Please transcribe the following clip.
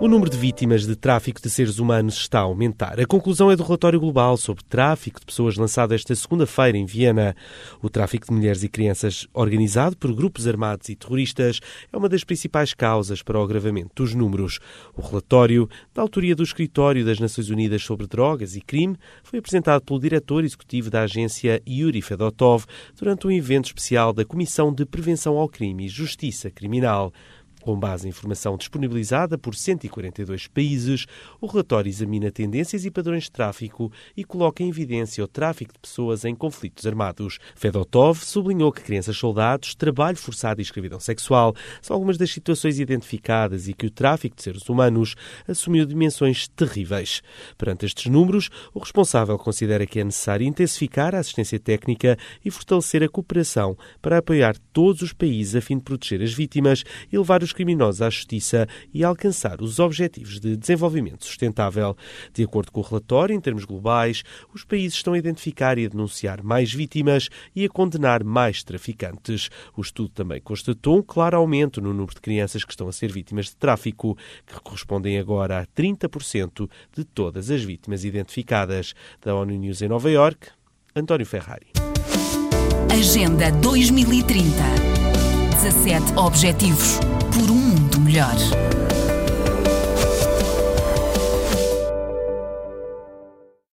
O número de vítimas de tráfico de seres humanos está a aumentar. A conclusão é do relatório global sobre tráfico de pessoas lançado esta segunda-feira em Viena. O tráfico de mulheres e crianças, organizado por grupos armados e terroristas, é uma das principais causas para o agravamento dos números. O relatório, da autoria do Escritório das Nações Unidas sobre Drogas e Crime, foi apresentado pelo diretor executivo da agência Yuri Fedotov durante um evento especial da Comissão de Prevenção ao Crime e Justiça Criminal. Com base em informação disponibilizada por 142 países, o relatório examina tendências e padrões de tráfico e coloca em evidência o tráfico de pessoas em conflitos armados. Fedotov sublinhou que crianças-soldados, trabalho forçado e escravidão sexual são algumas das situações identificadas e que o tráfico de seres humanos assumiu dimensões terríveis. Perante estes números, o responsável considera que é necessário intensificar a assistência técnica e fortalecer a cooperação para apoiar todos os países a fim de proteger as vítimas e levar os criminosos à justiça e alcançar os objetivos de desenvolvimento sustentável. De acordo com o relatório, em termos globais, os países estão a identificar e a denunciar mais vítimas e a condenar mais traficantes. O estudo também constatou um claro aumento no número de crianças que estão a ser vítimas de tráfico, que correspondem agora a 30% de todas as vítimas identificadas. Da ONU News em Nova York, António Ferrari. Agenda 2030. 17 Objetivos por um mundo melhor.